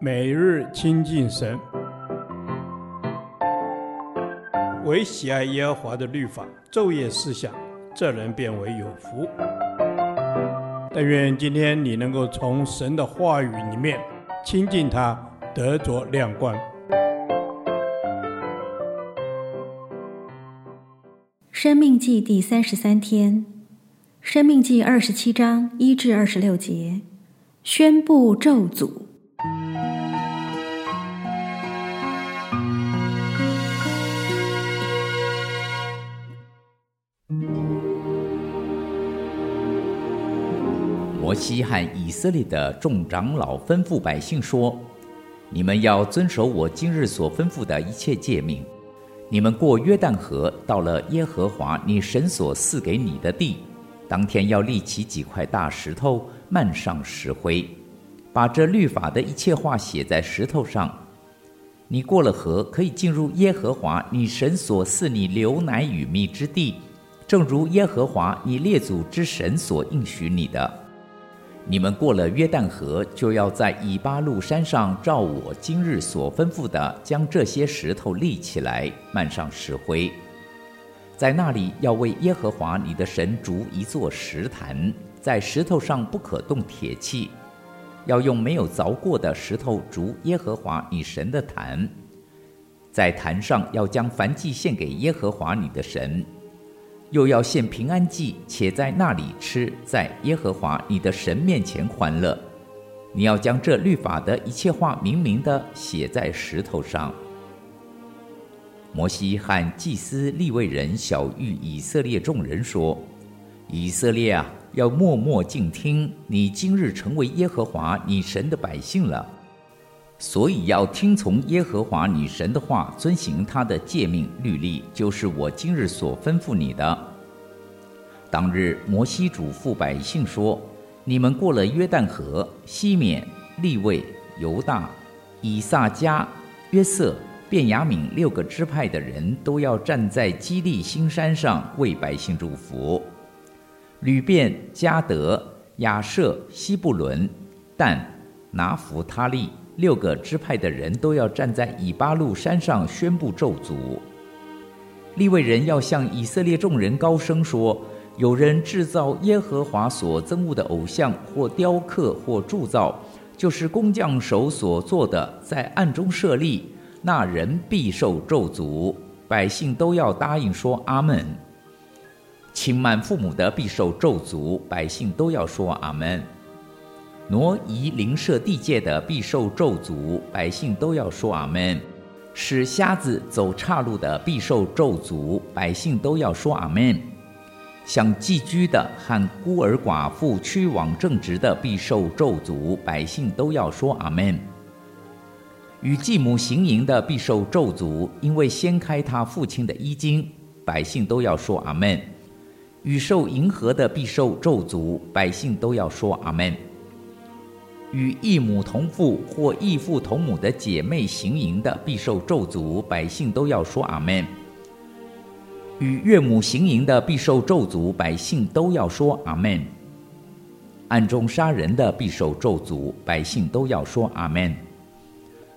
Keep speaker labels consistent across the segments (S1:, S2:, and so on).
S1: 每日亲近神，唯喜爱耶和华的律法，昼夜思想，这人便为有福。但愿今天你能够从神的话语里面亲近他，得着亮光。
S2: 生命记第三十三天，生命记二十七章一至二十六节，宣布咒诅。
S3: 摩西和以色列的众长老吩咐百姓说：“你们要遵守我今日所吩咐的一切诫命。你们过约旦河，到了耶和华你神所赐给你的地，当天要立起几块大石头，漫上石灰，把这律法的一切话写在石头上。你过了河，可以进入耶和华你神所赐你流奶与蜜之地，正如耶和华你列祖之神所应许你的。”你们过了约旦河，就要在以巴路山上照我今日所吩咐的，将这些石头立起来，漫上石灰。在那里要为耶和华你的神筑一座石坛，在石头上不可动铁器，要用没有凿过的石头筑耶和华你神的坛。在坛上要将燔祭献给耶和华你的神。又要献平安祭，且在那里吃，在耶和华你的神面前欢乐。你要将这律法的一切话明明的写在石头上。摩西和祭司利未人晓諭以色列众人说：“以色列啊，要默默静听，你今日成为耶和华你神的百姓了，所以要听从耶和华你神的话，遵行他的诫命律例，就是我今日所吩咐你的。”当日，摩西嘱咐百姓说：“你们过了约旦河，西缅、利未、犹大、以撒迦、约瑟、便雅悯六个支派的人都要站在基利心山上为百姓祝福。吕便、迦得、亚设、西布伦、但、拿弗他利六个支派的人都要站在以巴路山上宣布咒诅。立位人要向以色列众人高声说。”有人制造耶和华所憎恶的偶像，或雕刻，或铸造，就是工匠手所做的，在暗中设立，那人必受咒诅。百姓都要答应说阿门。轻慢父母的必受咒诅，百姓都要说阿门。挪移邻舍地界的必受咒诅，百姓都要说阿门。使瞎子走岔路的必受咒诅，百姓都要说阿门。想寄居的和孤儿寡妇屈枉正直的必受咒诅，百姓都要说阿门。与继母行淫的必受咒诅，因为掀开他父亲的衣襟，百姓都要说阿门。与受迎合的必受咒诅，百姓都要说阿门。与异母同父或异父同母的姐妹行淫的必受咒诅，百姓都要说阿门。与岳母行淫的必受咒诅，百姓都要说阿门；暗中杀人的必受咒诅，百姓都要说阿门；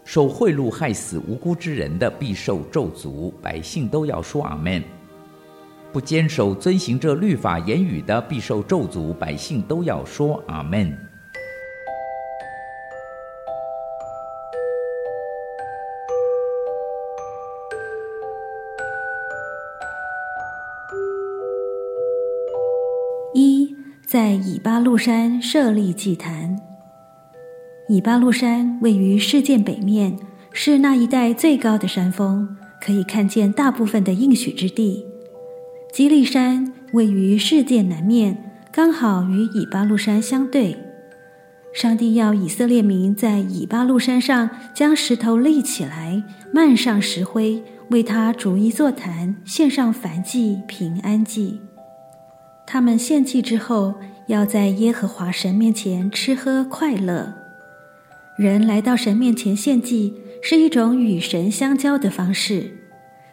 S3: 受贿赂害死无辜之人的必受咒诅，百姓都要说阿门；不坚守遵行这律法言语的必受咒诅，百姓都要说阿门。
S2: 在以巴路山设立祭坛。以巴路山位于世界北面，是那一带最高的山峰，可以看见大部分的应许之地。基利山位于世界南面，刚好与以巴路山相对。上帝要以色列民在以巴路山上将石头立起来，漫上石灰，为他逐一座坛，献上燔祭、平安祭。他们献祭之后，要在耶和华神面前吃喝快乐。人来到神面前献祭，是一种与神相交的方式。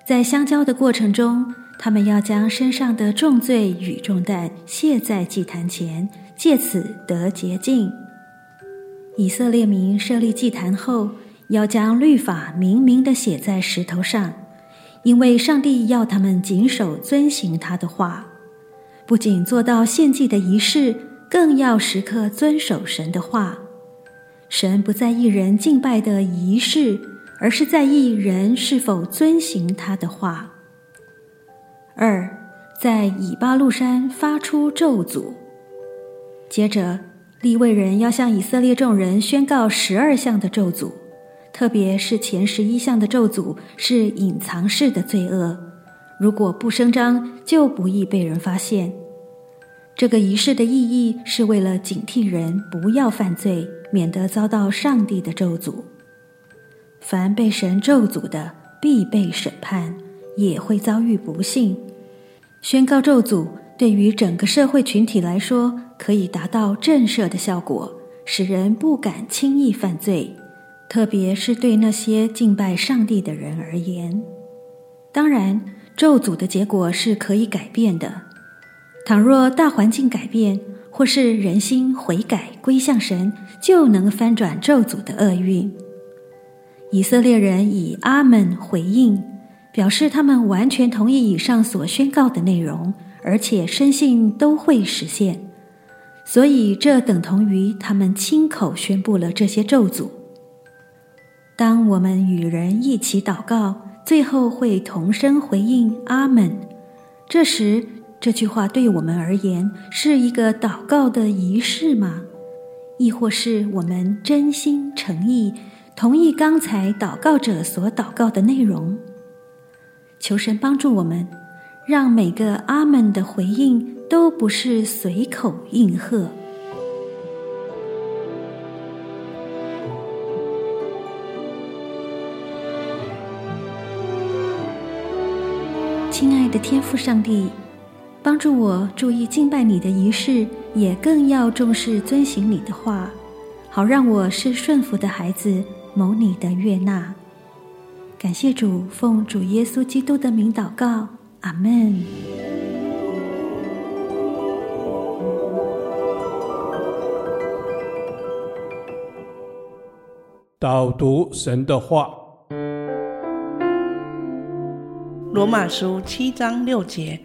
S2: 在相交的过程中，他们要将身上的重罪与重担卸在祭坛前，借此得洁净。以色列民设立祭坛后，要将律法明明的写在石头上，因为上帝要他们谨守遵行他的话，不仅做到献祭的仪式，更要时刻遵守神的话。神不在意人敬拜的仪式，而是在意人是否遵行他的话。二，在以巴路山发出咒诅。接着，利未人要向以色列众人宣告十二项的咒诅，特别是前十一项的咒诅是隐藏式的罪恶，如果不声张，就不易被人发现。这个仪式的意义是为了警惕人不要犯罪，免得遭到上帝的咒诅。凡被神咒诅的，必被审判，也会遭遇不幸。宣告咒诅。对于整个社会群体来说，可以达到震慑的效果，使人不敢轻易犯罪，特别是对那些敬拜上帝的人而言。当然，咒诅的结果是可以改变的。倘若大环境改变，或是人心悔改归向神，就能翻转咒诅的厄运。以色列人以阿门回应，表示他们完全同意以上所宣告的内容。而且深信都会实现，所以这等同于他们亲口宣布了这些咒诅。当我们与人一起祷告，最后会同声回应“阿门”。这时，这句话对我们而言是一个祷告的仪式吗？亦或是我们真心诚意同意刚才祷告者所祷告的内容？求神帮助我们。让每个阿门的回应都不是随口应和。亲爱的天父上帝，帮助我注意敬拜你的仪式，也更要重视遵行你的话，好让我是顺服的孩子，蒙你的悦纳。感谢主，奉主耶稣基督的名祷告。阿门。
S1: 导读神的话，《
S4: 罗马书》七章六节。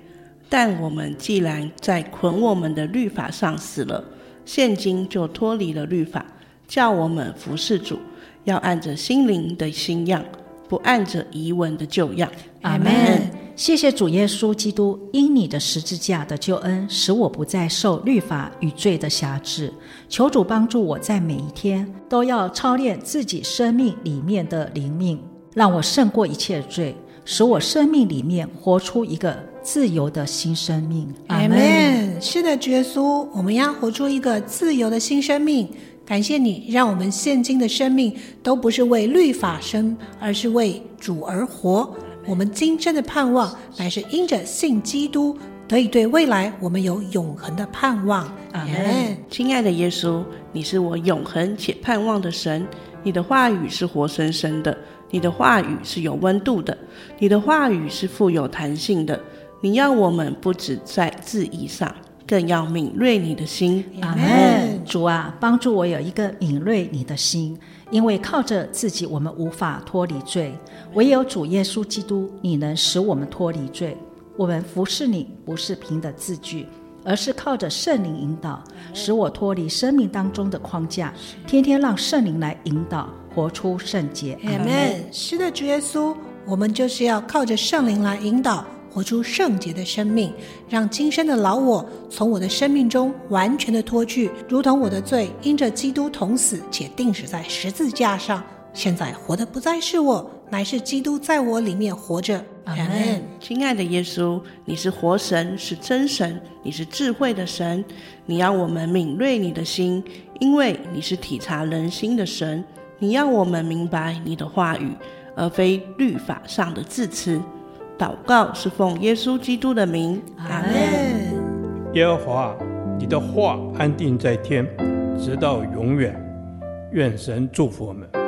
S4: 但我们既然在捆我们的律法上死了，现今就脱离了律法，叫我们服侍主，要按着心灵的新样，不按着遗文的旧样。
S5: 阿门。谢谢主耶稣基督，因你的十字架的救恩，使我不再受律法与罪的辖制。求主帮助我在每一天都要操练自己生命里面的灵命，让我胜过一切罪，使我生命里面活出一个自由的新生命。阿门。
S6: 是的，耶稣，我们要活出一个自由的新生命。感谢你，让我们现今的生命都不是为律法生，而是为主而活。我们今生的盼望，乃是因着信基督，得以对未来我们有永恒的盼望。阿门。
S4: 亲爱的耶稣，你是我永恒且盼望的神，你的话语是活生生的，你的话语是有温度的，你的话语是富有弹性的。你要我们不止在字义上，更要敏锐你的心。
S5: 阿门。主啊，帮助我有一个敏锐你的心。因为靠着自己，我们无法脱离罪；唯有主耶稣基督，你能使我们脱离罪。我们服侍你，不是凭的字句，而是靠着圣灵引导，使我脱离生命当中的框架，天天让圣灵来引导，活出圣洁。
S6: 阿门。是的，主耶稣，我们就是要靠着圣灵来引导。活出圣洁的生命，让今生的老我从我的生命中完全的脱去，如同我的罪因着基督同死且定死在十字架上。现在活的不再是我，乃是基督在我里面活着。阿门。
S4: 亲爱的耶稣，你是活神，是真神，你是智慧的神。你要我们敏锐你的心，因为你是体察人心的神。你要我们明白你的话语，而非律法上的字词。祷告是奉耶稣基督的名，阿门。
S1: 耶和华，你的话安定在天，直到永远。愿神祝福我们。